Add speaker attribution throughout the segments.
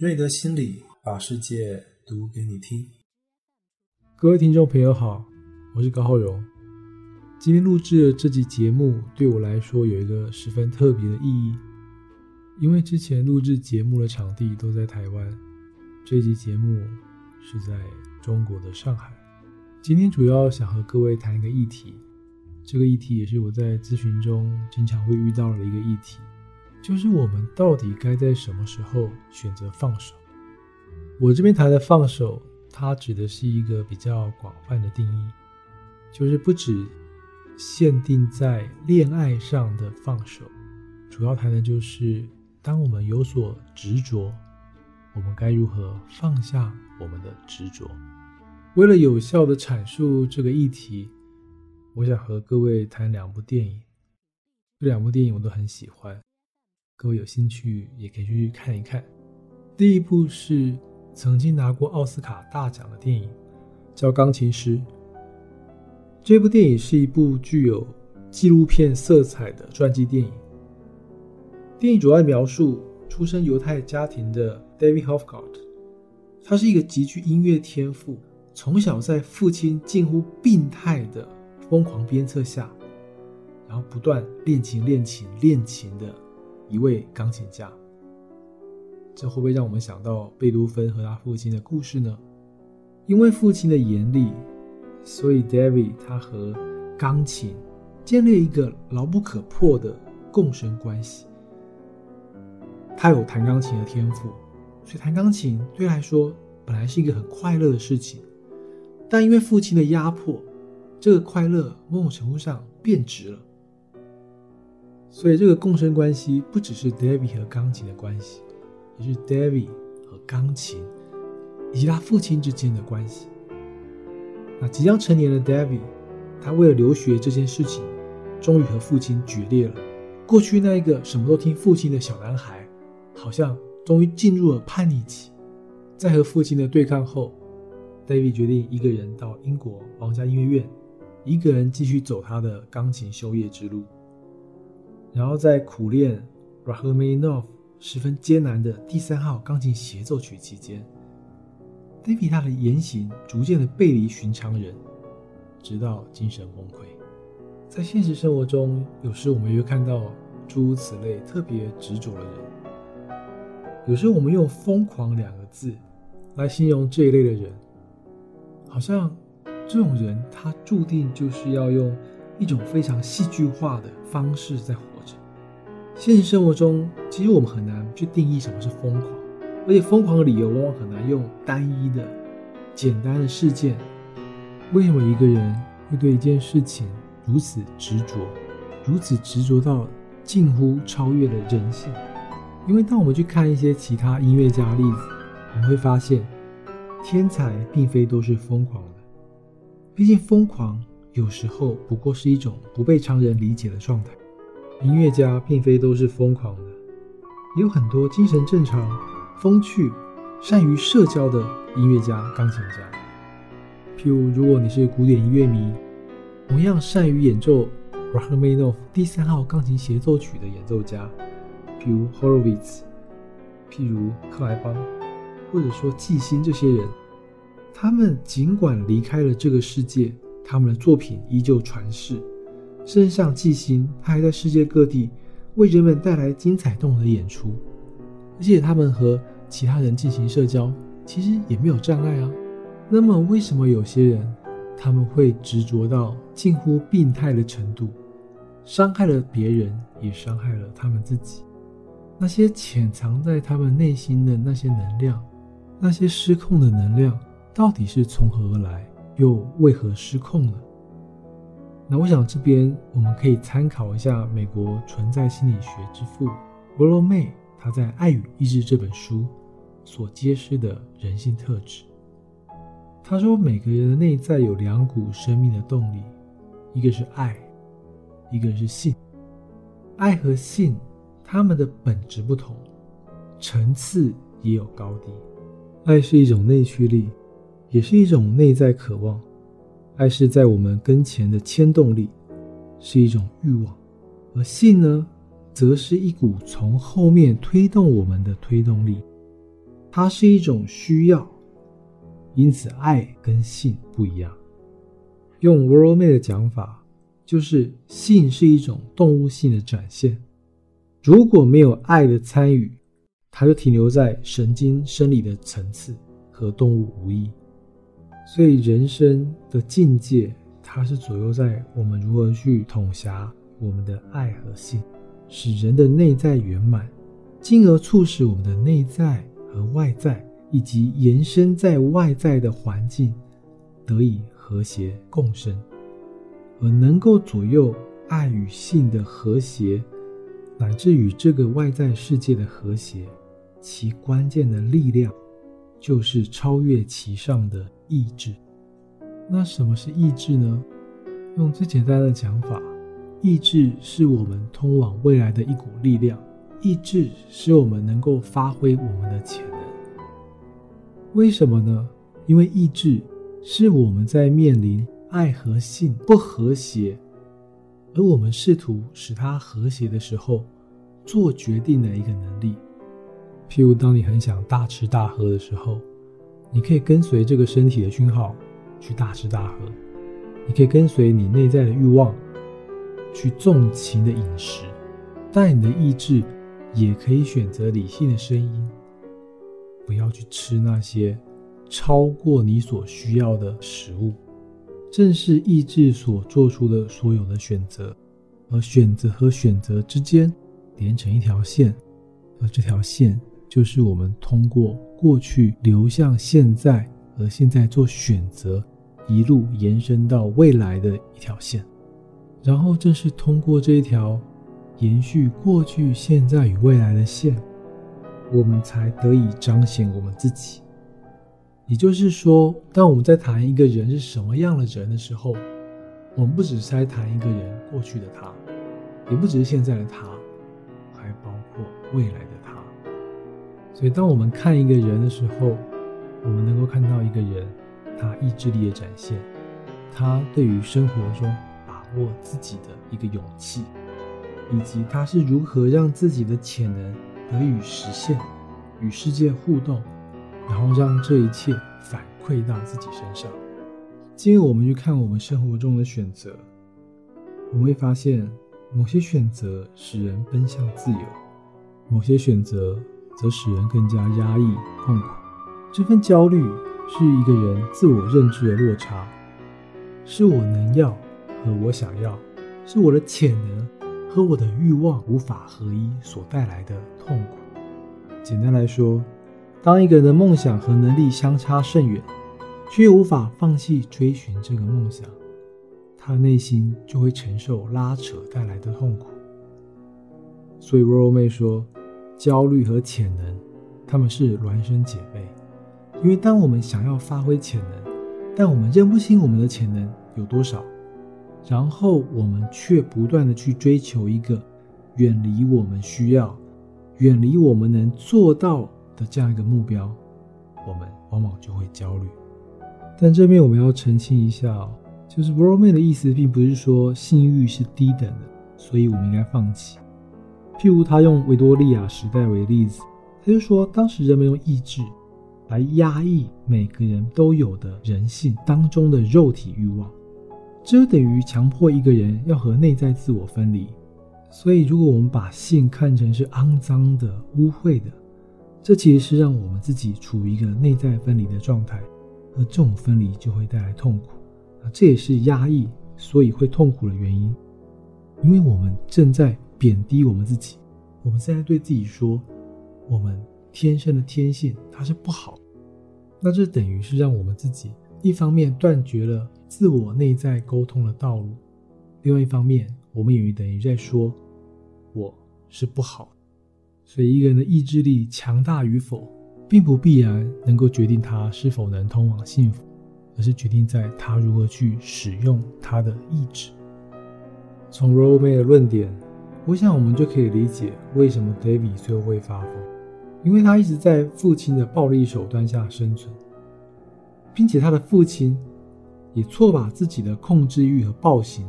Speaker 1: 瑞德心理把世界读给你听。
Speaker 2: 各位听众朋友好，我是高浩荣。今天录制的这集节目对我来说有一个十分特别的意义，因为之前录制节目的场地都在台湾，这集节目是在中国的上海。今天主要想和各位谈一个议题，这个议题也是我在咨询中经常会遇到的一个议题。就是我们到底该在什么时候选择放手？我这边谈的放手，它指的是一个比较广泛的定义，就是不止限定在恋爱上的放手，主要谈的就是当我们有所执着，我们该如何放下我们的执着？为了有效的阐述这个议题，我想和各位谈两部电影，这两部电影我都很喜欢。各位有兴趣也可以去看一看。第一部是曾经拿过奥斯卡大奖的电影，叫《钢琴师》。这部电影是一部具有纪录片色彩的传记电影。电影主要描述出身犹太家庭的 David Hofgart，他是一个极具音乐天赋，从小在父亲近乎病态的疯狂鞭策下，然后不断练琴、练琴、练琴的。一位钢琴家，这会不会让我们想到贝多芬和他父亲的故事呢？因为父亲的严厉，所以 David 他和钢琴建立一个牢不可破的共生关系。他有弹钢琴的天赋，所以弹钢琴对来说本来是一个很快乐的事情。但因为父亲的压迫，这个快乐某种程度上变质了。所以，这个共生关系不只是 David 和钢琴的关系，也是 David 和钢琴以及他父亲之间的关系。那即将成年的 David，他为了留学这件事情，终于和父亲决裂了。过去那一个什么都听父亲的小男孩，好像终于进入了叛逆期。在和父亲的对抗后，David 决定一个人到英国皇家音乐院，一个人继续走他的钢琴修业之路。然后在苦练 Rachmaninoff 十分艰难的第三号钢琴协奏曲期间，David 他的言行逐渐的背离寻常人，直到精神崩溃。在现实生活中，有时我们会看到诸如此类特别执着的人。有时候我们用“疯狂”两个字来形容这一类的人，好像这种人他注定就是要用一种非常戏剧化的方式在。现实生活中，其实我们很难去定义什么是疯狂，而且疯狂的理由往往很难用单一的、简单的事件。为什么一个人会对一件事情如此执着，如此执着到近乎超越了人性？因为当我们去看一些其他音乐家的例子，我们会发现，天才并非都是疯狂的。毕竟，疯狂有时候不过是一种不被常人理解的状态。音乐家并非都是疯狂的，也有很多精神正常、风趣、善于社交的音乐家、钢琴家。譬如，如果你是古典音乐迷，同样善于演奏 Rachmaninoff 第三号钢琴协奏曲的演奏家，譬如 Horowitz，譬如克莱邦，或者说季辛这些人，他们尽管离开了这个世界，他们的作品依旧传世。身上记心，他还在世界各地为人们带来精彩动人的演出，而且他们和其他人进行社交，其实也没有障碍啊。那么，为什么有些人他们会执着到近乎病态的程度，伤害了别人，也伤害了他们自己？那些潜藏在他们内心的那些能量，那些失控的能量，到底是从何而来，又为何失控呢？那我想这边我们可以参考一下美国存在心理学之父罗罗妹他在《爱与意志》这本书所揭示的人性特质。他说，每个人的内在有两股生命的动力，一个是爱，一个是性。爱和性，他们的本质不同，层次也有高低。爱是一种内驱力，也是一种内在渴望。爱是在我们跟前的牵动力，是一种欲望；而性呢，则是一股从后面推动我们的推动力。它是一种需要，因此爱跟性不一样。用 World Mate 的讲法，就是性是一种动物性的展现。如果没有爱的参与，它就停留在神经生理的层次，和动物无异。所以人生的境界，它是左右在我们如何去统辖我们的爱和性，使人的内在圆满，进而促使我们的内在和外在，以及延伸在外在的环境得以和谐共生，而能够左右爱与性的和谐。乃至于这个外在世界的和谐，其关键的力量就是超越其上的意志。那什么是意志呢？用最简单的讲法，意志是我们通往未来的一股力量。意志使我们能够发挥我们的潜能。为什么呢？因为意志是我们在面临爱和性不和谐。而我们试图使它和谐的时候，做决定的一个能力。譬如，当你很想大吃大喝的时候，你可以跟随这个身体的讯号去大吃大喝；你可以跟随你内在的欲望去纵情的饮食，但你的意志也可以选择理性的声音，不要去吃那些超过你所需要的食物。正是意志所做出的所有的选择，而选择和选择之间连成一条线，而这条线就是我们通过过去流向现在，而现在做选择，一路延伸到未来的一条线。然后正是通过这一条延续过去、现在与未来的线，我们才得以彰显我们自己。也就是说，当我们在谈一个人是什么样的人的时候，我们不只是在谈一个人过去的他，也不只是现在的他，还包括未来。所以，当我们看一个人的时候，我们能够看到一个人他意志力的展现，他对于生活中把握自己的一个勇气，以及他是如何让自己的潜能得以实现，与世界互动。然后让这一切反馈到自己身上。今天我们去看我们生活中的选择，我们会发现，某些选择使人奔向自由，某些选择则使人更加压抑痛苦。这份焦虑是一个人自我认知的落差，是我能要和我想要，是我的潜能和我的欲望无法合一所带来的痛苦。简单来说。当一个人的梦想和能力相差甚远，却无法放弃追寻这个梦想，他的内心就会承受拉扯带来的痛苦。所以 r o 妹说，焦虑和潜能，他们是孪生姐妹。因为当我们想要发挥潜能，但我们认不清我们的潜能有多少，然后我们却不断的去追求一个远离我们需要、远离我们能做到。的这样一个目标，我们往往就会焦虑。但这边我们要澄清一下哦，就是 World Man 的意思，并不是说性欲是低等的，所以我们应该放弃。譬如他用维多利亚时代为例子，他就说，当时人们用意志来压抑每个人都有的人性当中的肉体欲望，这就等于强迫一个人要和内在自我分离。所以，如果我们把性看成是肮脏的、污秽的，这其实是让我们自己处于一个内在分离的状态，而这种分离就会带来痛苦啊，这也是压抑所以会痛苦的原因，因为我们正在贬低我们自己，我们现在对自己说，我们天生的天性它是不好，那这等于是让我们自己一方面断绝了自我内在沟通的道路，另外一方面，我们也等于在说我是不好。所以，一个人的意志力强大与否，并不必然能够决定他是否能通往幸福，而是决定在他如何去使用他的意志。从 r o m a 的论点，我想我们就可以理解为什么 David 最后会发疯，因为他一直在父亲的暴力手段下生存，并且他的父亲也错把自己的控制欲和暴行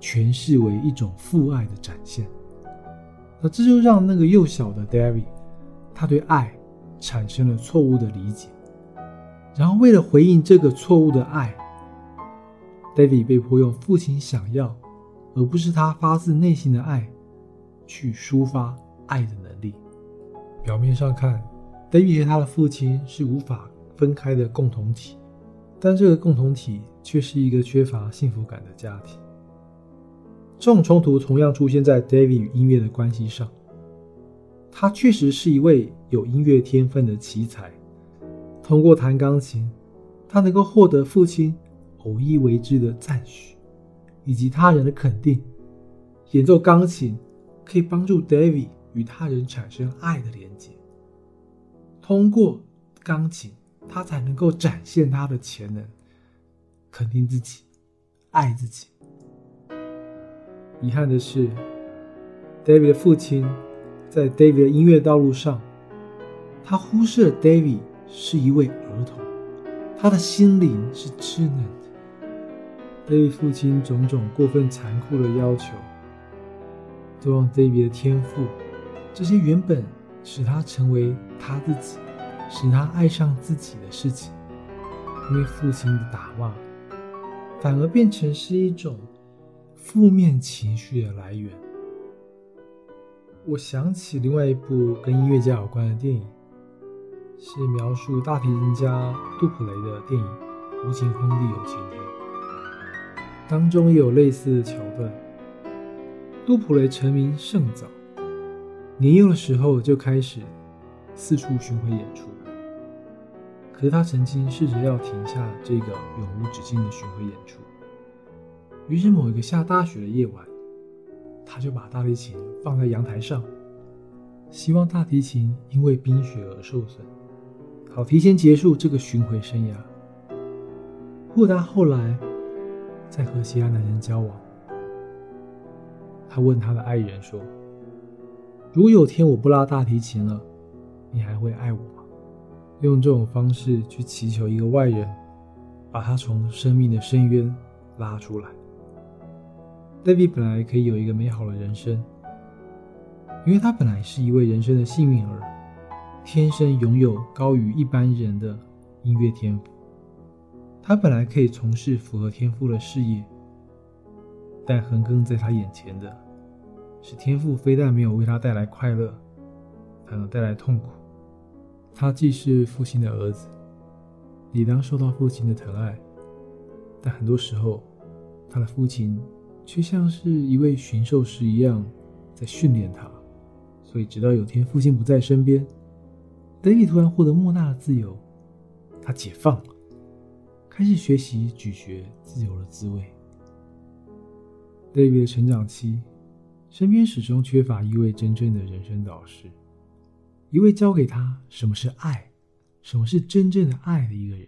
Speaker 2: 诠释为一种父爱的展现。那这就让那个幼小的 David，他对爱产生了错误的理解，然后为了回应这个错误的爱，David 被迫用父亲想要，而不是他发自内心的爱，去抒发爱的能力。表面上看，David 和他的父亲是无法分开的共同体，但这个共同体却是一个缺乏幸福感的家庭。这种冲突同样出现在 David 与音乐的关系上。他确实是一位有音乐天分的奇才。通过弹钢琴，他能够获得父亲偶一为之的赞许，以及他人的肯定。演奏钢琴可以帮助 David 与他人产生爱的连接。通过钢琴，他才能够展现他的潜能，肯定自己，爱自己。遗憾的是，David 的父亲。在 David 的音乐道路上，他忽视了 David 是一位儿童，他的心灵是稚嫩的。David 父亲种种过分残酷的要求，都让 David 的天赋，这些原本使他成为他自己、使他爱上自己的事情，因为父亲的打骂，反而变成是一种负面情绪的来源。我想起另外一部跟音乐家有关的电影，是描述大提琴家杜普雷的电影《无情空地有晴天》，当中也有类似的桥段。杜普雷成名甚早，年幼的时候就开始四处巡回演出。可是他曾经试着要停下这个永无止境的巡回演出，于是某一个下大雪的夜晚。他就把大提琴放在阳台上，希望大提琴因为冰雪而受损，好提前结束这个巡回生涯。或他后来在和其他男人交往，他问他的爱人说：“如果有天我不拉大提琴了，你还会爱我吗？”用这种方式去祈求一个外人，把他从生命的深渊拉出来。戴维本来可以有一个美好的人生，因为他本来是一位人生的幸运儿，天生拥有高于一般人的音乐天赋。他本来可以从事符合天赋的事业，但横亘在他眼前的，是天赋非但没有为他带来快乐，反而带来痛苦。他既是父亲的儿子，理当受到父亲的疼爱，但很多时候，他的父亲。却像是一位驯兽师一样，在训练他。所以，直到有天父亲不在身边德比突然获得莫大的自由，他解放了，开始学习咀嚼自由的滋味。David 的成长期，身边始终缺乏一位真正的人生导师，一位教给他什么是爱，什么是真正的爱的一个人。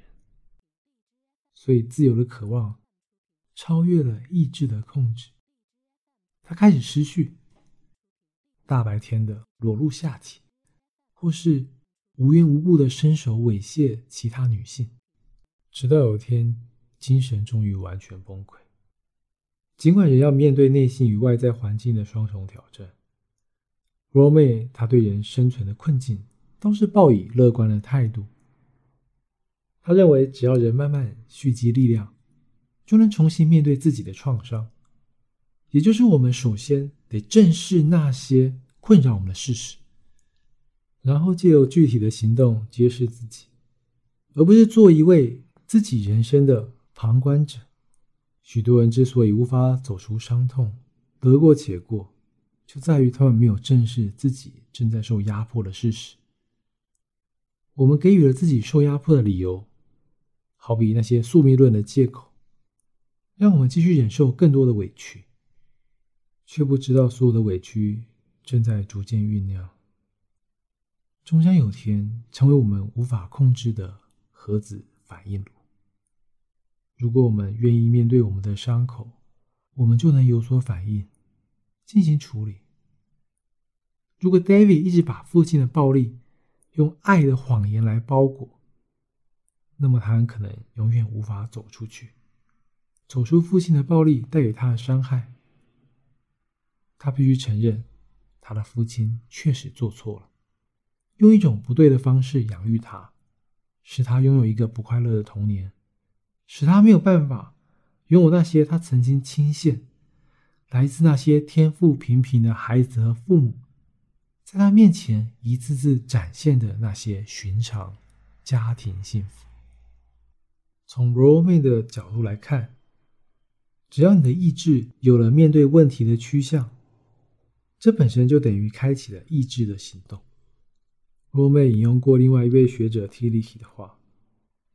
Speaker 2: 所以，自由的渴望。超越了意志的控制，他开始失去大白天的裸露下体，或是无缘无故的伸手猥亵其他女性，直到有一天精神终于完全崩溃。尽管人要面对内心与外在环境的双重挑战，r o m a 他对人生存的困境都是抱以乐观的态度。他认为，只要人慢慢蓄积力量。就能重新面对自己的创伤，也就是我们首先得正视那些困扰我们的事实，然后借由具体的行动揭示自己，而不是做一位自己人生的旁观者。许多人之所以无法走出伤痛，得过且过，就在于他们没有正视自己正在受压迫的事实。我们给予了自己受压迫的理由，好比那些宿命论的借口。让我们继续忍受更多的委屈，却不知道所有的委屈正在逐渐酝酿，终将有天成为我们无法控制的核子反应炉。如果我们愿意面对我们的伤口，我们就能有所反应，进行处理。如果 David 一直把父亲的暴力用爱的谎言来包裹，那么他很可能永远无法走出去。走出父亲的暴力带给他的伤害，他必须承认，他的父亲确实做错了，用一种不对的方式养育他，使他拥有一个不快乐的童年，使他没有办法拥有那些他曾经倾羡来自那些天赋平平的孩子和父母在他面前一次次展现的那些寻常家庭幸福。从罗妹的角度来看，只要你的意志有了面对问题的趋向，这本身就等于开启了意志的行动。罗妹引用过另外一位学者 t i l i 的话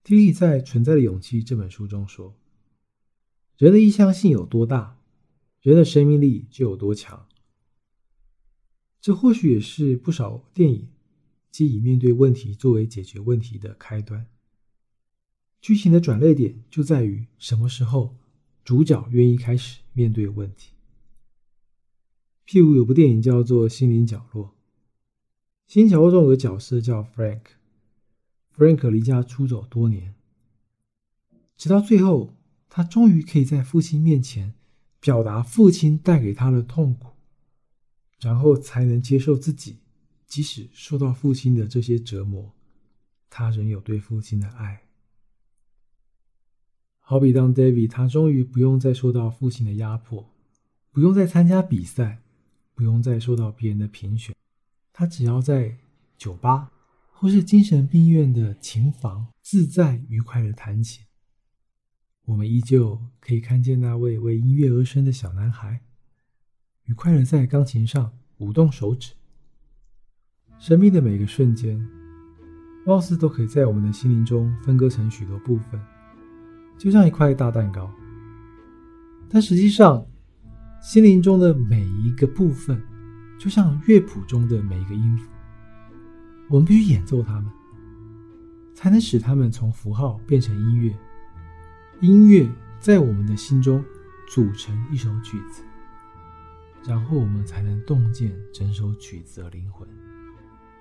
Speaker 2: t i l i 在《存在的勇气》这本书中说：“人的意向性有多大，人的生命力就有多强。”这或许也是不少电影皆以面对问题作为解决问题的开端。剧情的转捩点就在于什么时候主角愿意开始面对问题。譬如有部电影叫做《心灵角落》，《心灵角落》中有个角色叫 Frank Frank 离家出走多年，直到最后，他终于可以在父亲面前表达父亲带给他的痛苦，然后才能接受自己，即使受到父亲的这些折磨，他仍有对父亲的爱。好比当 David，他终于不用再受到父亲的压迫，不用再参加比赛，不用再受到别人的评选，他只要在酒吧或是精神病院的琴房自在愉快的弹琴。我们依旧可以看见那位为音乐而生的小男孩，愉快的在钢琴上舞动手指。生命的每个瞬间，貌似都可以在我们的心灵中分割成许多部分。就像一块大蛋糕，但实际上，心灵中的每一个部分，就像乐谱中的每一个音符，我们必须演奏它们，才能使它们从符号变成音乐。音乐在我们的心中组成一首曲子，然后我们才能洞见整首曲子的灵魂，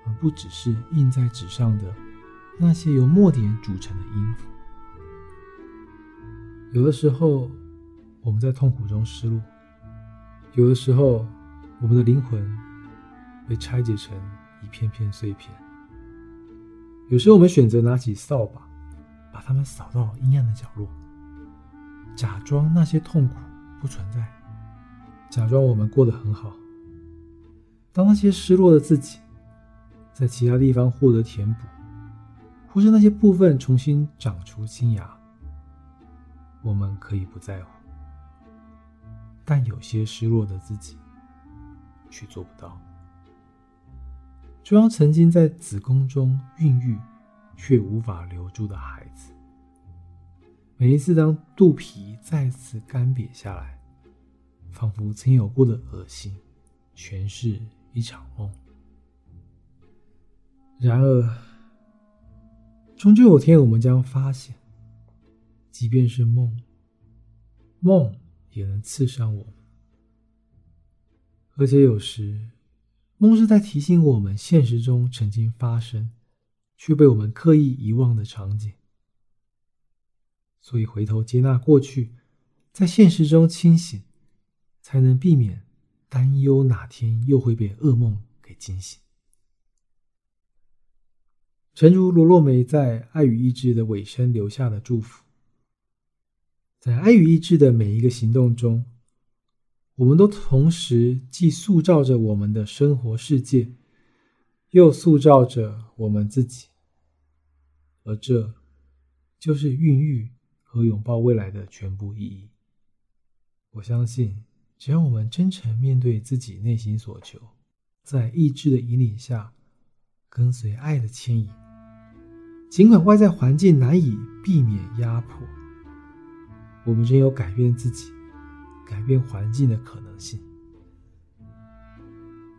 Speaker 2: 而不只是印在纸上的那些由墨点组成的音符。有的时候，我们在痛苦中失落；有的时候，我们的灵魂被拆解成一片片碎片。有时候，我们选择拿起扫把，把它们扫到阴暗的角落，假装那些痛苦不存在，假装我们过得很好。当那些失落的自己在其他地方获得填补，或是那些部分重新长出新芽。我们可以不在乎，但有些失落的自己却做不到。就像曾经在子宫中孕育却无法留住的孩子，每一次当肚皮再次干瘪下来，仿佛曾有过的恶心，全是一场梦。然而，终究有天，我们将发现。即便是梦，梦也能刺伤我们。而且有时，梦是在提醒我们现实中曾经发生却被我们刻意遗忘的场景。所以，回头接纳过去，在现实中清醒，才能避免担忧哪天又会被噩梦给惊醒。诚如罗洛梅在《爱与意志》的尾声留下的祝福。在爱与意志的每一个行动中，我们都同时既塑造着我们的生活世界，又塑造着我们自己，而这就是孕育和拥抱未来的全部意义。我相信，只要我们真诚面对自己内心所求，在意志的引领下，跟随爱的牵引，尽管外在环境难以避免压迫。我们仍有改变自己、改变环境的可能性。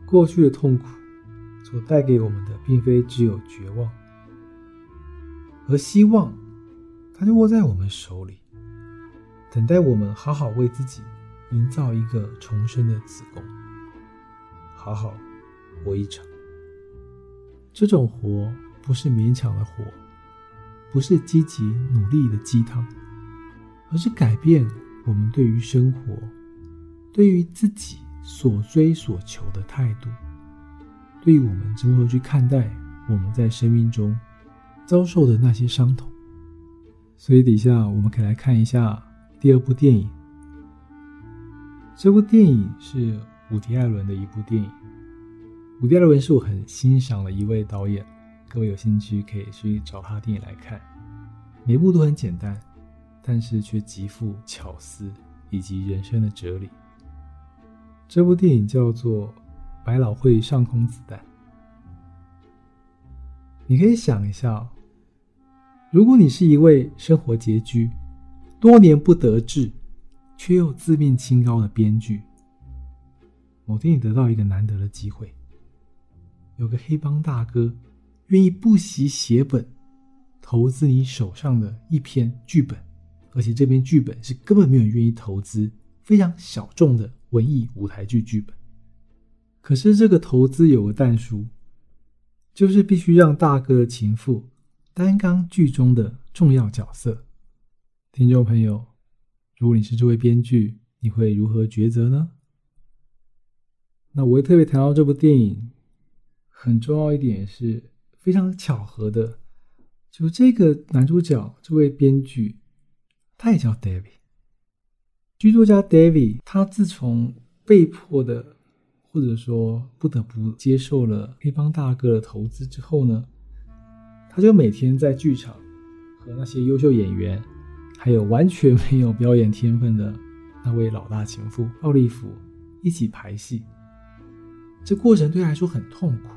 Speaker 2: 过去的痛苦所带给我们的，并非只有绝望，而希望，它就握在我们手里，等待我们好好为自己营造一个重生的子宫，好好活一场。这种活不是勉强的活，不是积极努力的鸡汤。而是改变我们对于生活、对于自己所追所求的态度，对于我们如何去看待我们在生命中遭受的那些伤痛。所以底下我们可以来看一下第二部电影。这部电影是伍迪·艾伦的一部电影。伍迪·艾伦是我很欣赏的一位导演，各位有兴趣可以去找他的电影来看。每部都很简单，但是却极富巧思以及人生的哲理。这部电影叫做《百老汇上空子弹》。你可以想一下，如果你是一位生活拮据、多年不得志，却又自命清高的编剧，某天你得到一个难得的机会，有个黑帮大哥愿意不惜血本投资你手上的一篇剧本，而且这篇剧本是根本没有人愿意投资、非常小众的文艺舞台剧剧本。可是这个投资有个但书。就是必须让大哥情妇担纲剧中的重要角色。听众朋友，如果你是这位编剧，你会如何抉择呢？那我会特别谈到这部电影，很重要一点是非常巧合的，就这个男主角这位编剧，他也叫 David。剧作家 David，他自从被迫的。或者说不得不接受了黑帮大哥的投资之后呢，他就每天在剧场和那些优秀演员，还有完全没有表演天分的那位老大情妇奥利弗一起排戏。这过程对他来说很痛苦，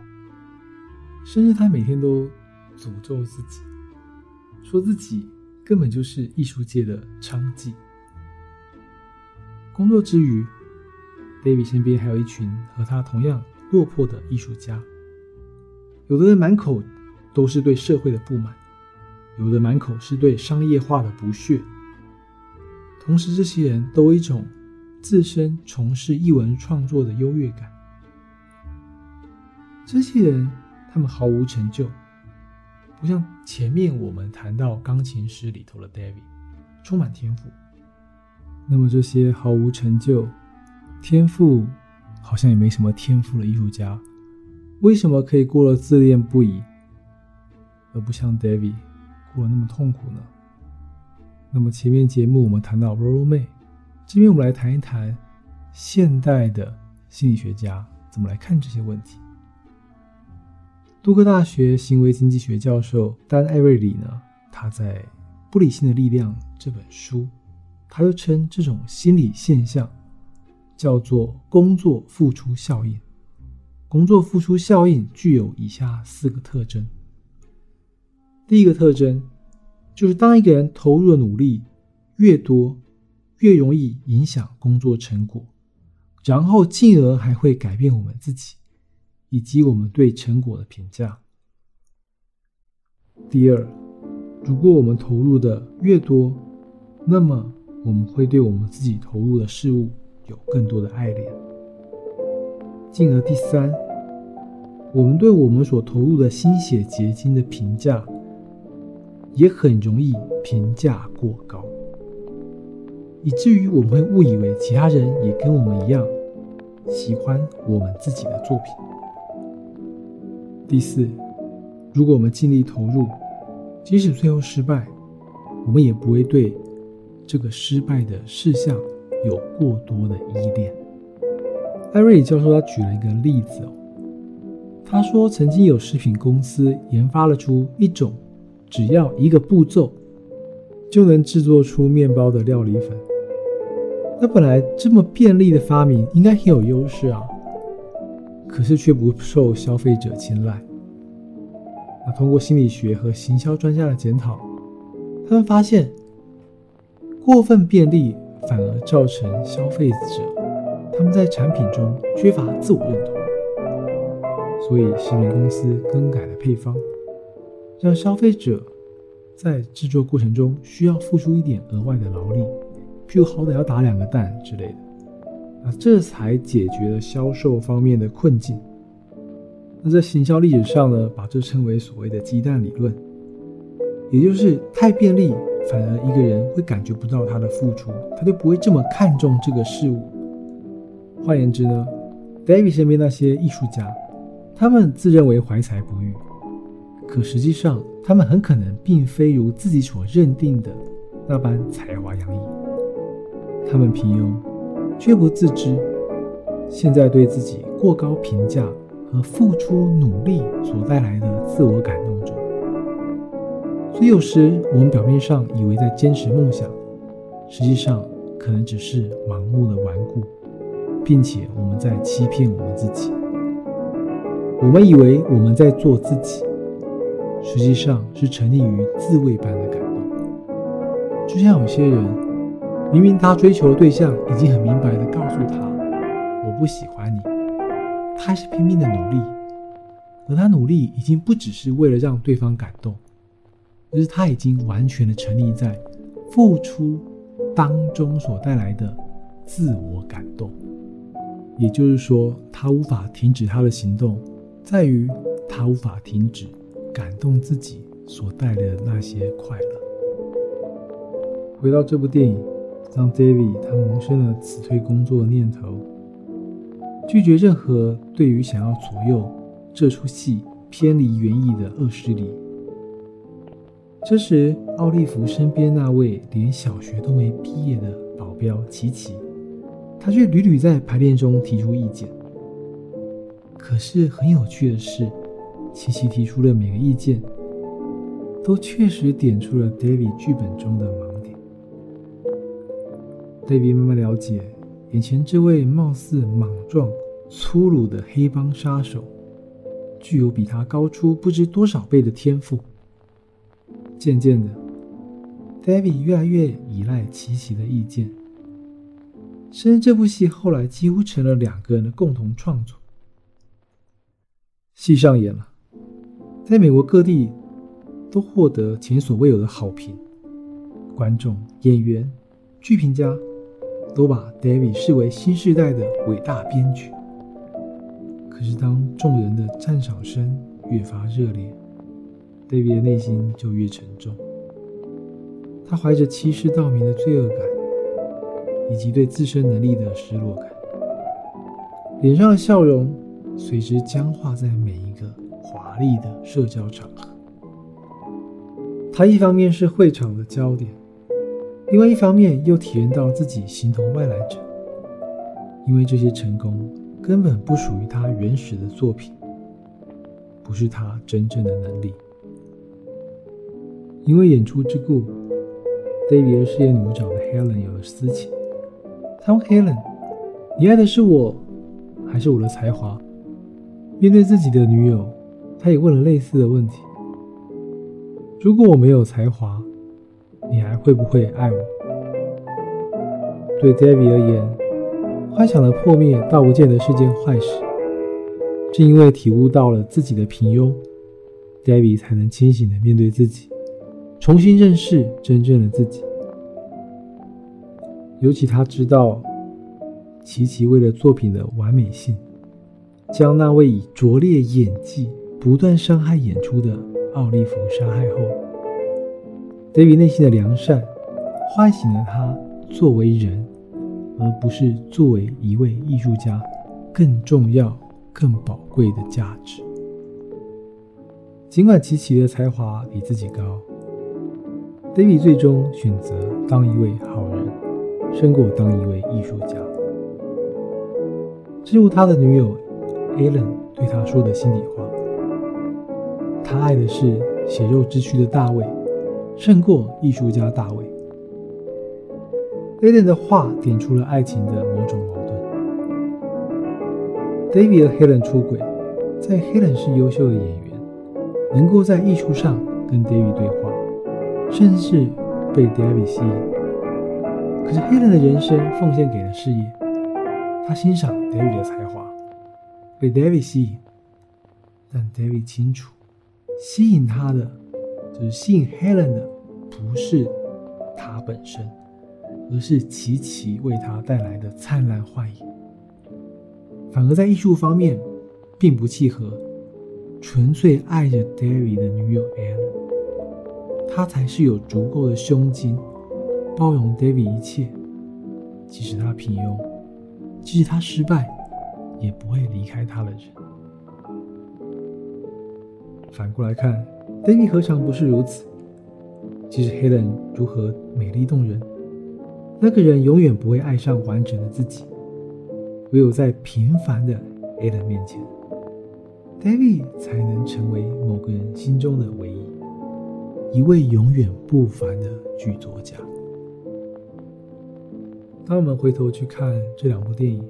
Speaker 2: 甚至他每天都诅咒自己，说自己根本就是艺术界的娼妓。工作之余。David 身边还有一群和他同样落魄的艺术家，有的人满口都是对社会的不满，有的满口是对商业化的不屑。同时，这些人都有一种自身从事艺文创作的优越感。这些人他们毫无成就，不像前面我们谈到钢琴师里头的 David，充满天赋。那么这些毫无成就。天赋好像也没什么天赋的艺术家，为什么可以过得自恋不已，而不像 David 过得那么痛苦呢？那么前面节目我们谈到 Rollo May，这边我们来谈一谈现代的心理学家怎么来看这些问题。杜克大学行为经济学教授丹·艾瑞里呢，他在《不理性的力量》这本书，他就称这种心理现象。叫做工作付出效应。工作付出效应具有以下四个特征。第一个特征就是，当一个人投入的努力越多，越容易影响工作成果，然后进而还会改变我们自己以及我们对成果的评价。第二，如果我们投入的越多，那么我们会对我们自己投入的事物。有更多的爱恋，进而第三，我们对我们所投入的心血结晶的评价，也很容易评价过高，以至于我们会误以为其他人也跟我们一样喜欢我们自己的作品。第四，如果我们尽力投入，即使最后失败，我们也不会对这个失败的事项。有过多的依恋。艾瑞里教授他举了一个例子哦，他说曾经有食品公司研发了出一种只要一个步骤就能制作出面包的料理粉。那本来这么便利的发明应该很有优势啊，可是却不受消费者青睐。那通过心理学和行销专家的检讨，他们发现过分便利。反而造成消费者他们在产品中缺乏自我认同，所以食品公司更改了配方，让消费者在制作过程中需要付出一点额外的劳力，譬如好歹要打两个蛋之类的，这才解决了销售方面的困境。那在行销历史上呢，把这称为所谓的鸡蛋理论，也就是太便利。反而一个人会感觉不到他的付出，他就不会这么看重这个事物。换言之呢，David 身边那些艺术家，他们自认为怀才不遇，可实际上，他们很可能并非如自己所认定的那般才华洋溢。他们平庸，却不自知，现在对自己过高评价和付出努力所带来的自我感动中。所以有时我们表面上以为在坚持梦想，实际上可能只是盲目的顽固，并且我们在欺骗我们自己。我们以为我们在做自己，实际上是沉溺于自慰般的感动。就像有些人，明明他追求的对象已经很明白的告诉他“我不喜欢你”，他还是拼命的努力，而他努力已经不只是为了让对方感动，而是他已经完全的沉溺在付出当中所带来的自我感动。也就是说，他无法停止他的行动。在于他无法停止感动自己所带来的那些快乐。回到这部电影，让 David 他萌生了辞退工作的念头，拒绝任何对于想要左右这出戏偏离原意的恶势力。这时，奥利弗身边那位连小学都没毕业的保镖琪琪，他却屡屡在排练中提出意见。可是很有趣的是，琪琪提出的每个意见，都确实点出了 David 剧本中的盲。David 慢慢了解，眼前这位貌似莽撞、粗鲁的黑帮杀手，具有比他高出不知多少倍的天赋。渐渐的，David 越来越依赖琪琪的意见，甚至这部戏后来几乎成了两个人的共同创作。戏上演了，在美国各地都获得前所未有的好评，观众、演员、剧评家都把 David 视为新时代的伟大编剧。可是，当众人的赞赏声越发热烈，David 的内心就越沉重。他怀着欺世盗名的罪恶感，以及对自身能力的失落感，脸上的笑容。随之僵化在每一个华丽的社交场合。他一方面是会场的焦点，另外一方面又体验到自己形同外来者，因为这些成功根本不属于他原始的作品，不是他真正的能力。因为演出之故，David 饰演女主角的 Helen 有了私情。他问 Helen：“ 你爱的是我，还是我的才华？”面对自己的女友，他也问了类似的问题：“如果我没有才华，你还会不会爱我？”对 David 而言，幻想的破灭倒不见得是件坏事。正因为体悟到了自己的平庸，David 才能清醒的面对自己，重新认识真正的自己。尤其他知道，琪琪为了作品的完美性。将那位以拙劣演技不断伤害演出的奥利弗杀害后，David 内心的良善唤醒了他作为人，而不是作为一位艺术家更重要、更宝贵的价值。尽管琪琪的才华比自己高，David 最终选择当一位好人，胜过当一位艺术家。正如他的女友。艾伦对他说的心里话：“他爱的是血肉之躯的大卫，胜过艺术家大卫。” Helen 的话点出了爱情的某种矛盾。David 和 Helen 出轨，在 Helen 是优秀的演员，能够在艺术上跟 David 对话，甚至被 David 吸引。可是 Helen 的人生奉献给了事业，他欣赏 David 的才华。被 David 吸引，但 David 清楚，吸引他的就是吸引 Helen 的，不是他本身，而是琪琪为他带来的灿烂幻影。反而在艺术方面，并不契合纯粹爱着 David 的女友 Allen 他才是有足够的胸襟，包容 David 一切，即使他平庸，即使他失败。也不会离开他的人。反过来看 David 何尝不是如此？即使 Helen 如何美丽动人，那个人永远不会爱上完整的自己。唯有在平凡的 Helen 面前，David 才能成为某个人心中的唯一，一位永远不凡的剧作家。当我们回头去看这两部电影，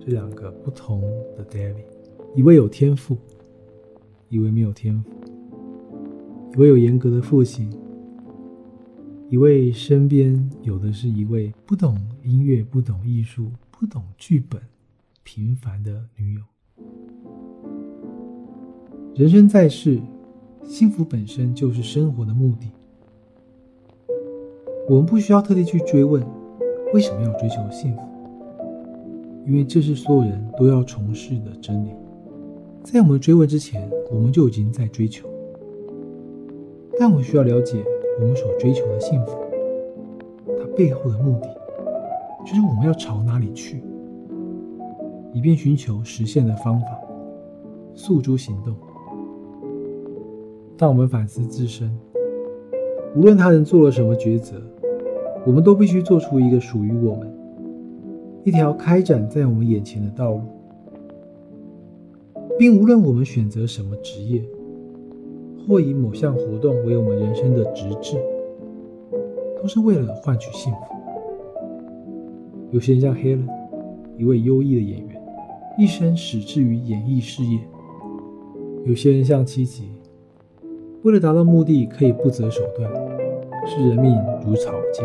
Speaker 2: 这两个不同的 David，一位有天赋，一位没有天赋；一位有严格的父亲。一位身边有的是一位不懂音乐、不懂艺术、不懂剧本、平凡的女友。人生在世，幸福本身就是生活的目的。我们不需要特地去追问为什么要追求幸福，因为这是所有人都要从事的真理。在我们追问之前，我们就已经在追求。但我需要了解。我们所追求的幸福，它背后的目的，就是我们要朝哪里去，以便寻求实现的方法，诉诸行动。当我们反思自身，无论他人做了什么抉择，我们都必须做出一个属于我们、一条开展在我们眼前的道路，并无论我们选择什么职业。或以某项活动为我们人生的直至，都是为了换取幸福。有些人像 Helen，一位优异的演员，一生矢志于演艺事业；有些人像琪琪，为了达到目的可以不择手段，视人命如草芥。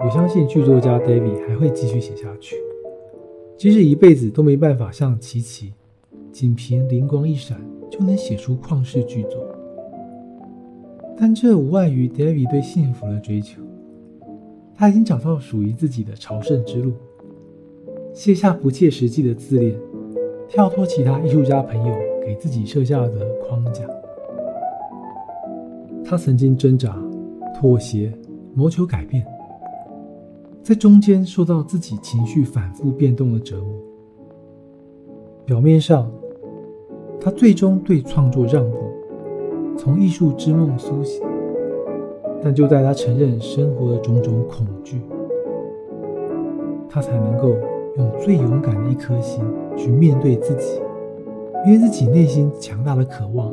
Speaker 2: 我相信剧作家 David 还会继续写下去，即使一辈子都没办法像琪琪，仅凭灵光一闪。就能写出旷世巨作，但这无碍于 David 对幸福的追求。他已经找到属于自己的朝圣之路，卸下不切实际的自恋，跳脱其他艺术家朋友给自己设下的框架。他曾经挣扎、妥协、谋求改变，在中间受到自己情绪反复变动的折磨。表面上。他最终对创作让步，从艺术之梦苏醒。但就在他承认生活的种种恐惧，他才能够用最勇敢的一颗心去面对自己，因为自己内心强大的渴望，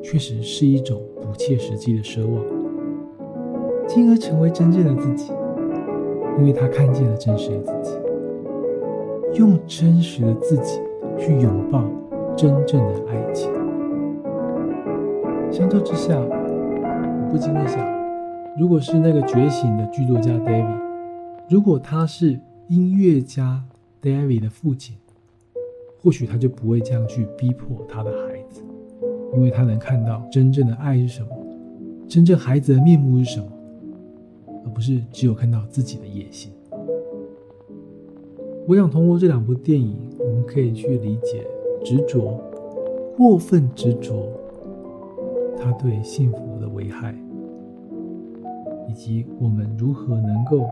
Speaker 2: 确实是一种不切实际的奢望，进而成为真正的自己。因为他看见了真实的自己，用真实的自己去拥抱。真正的爱情。相较之下，我不禁会想，如果是那个觉醒的剧作家 David，如果他是音乐家 David 的父亲，或许他就不会这样去逼迫他的孩子，因为他能看到真正的爱是什么，真正孩子的面目是什么，而不是只有看到自己的野心。我想通过这两部电影，我们可以去理解。执着，过分执着，它对幸福的危害，以及我们如何能够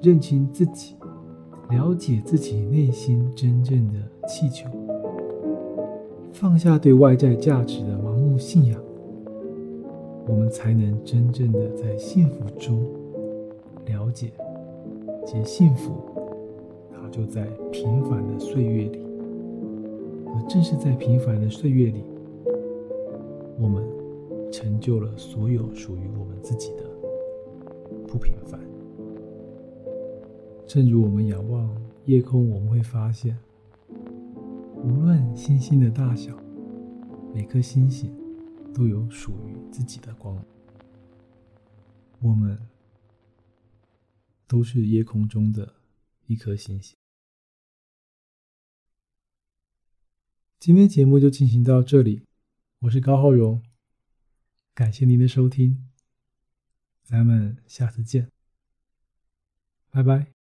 Speaker 2: 认清自己，了解自己内心真正的气球，放下对外在价值的盲目信仰，我们才能真正的在幸福中了解，且幸福，它就在平凡的岁月里。正是在平凡的岁月里，我们成就了所有属于我们自己的不平凡。正如我们仰望夜空，我们会发现，无论星星的大小，每颗星星都有属于自己的光。我们都是夜空中的一颗星星。今天节目就进行到这里，我是高浩荣，感谢您的收听，咱们下次见，拜拜。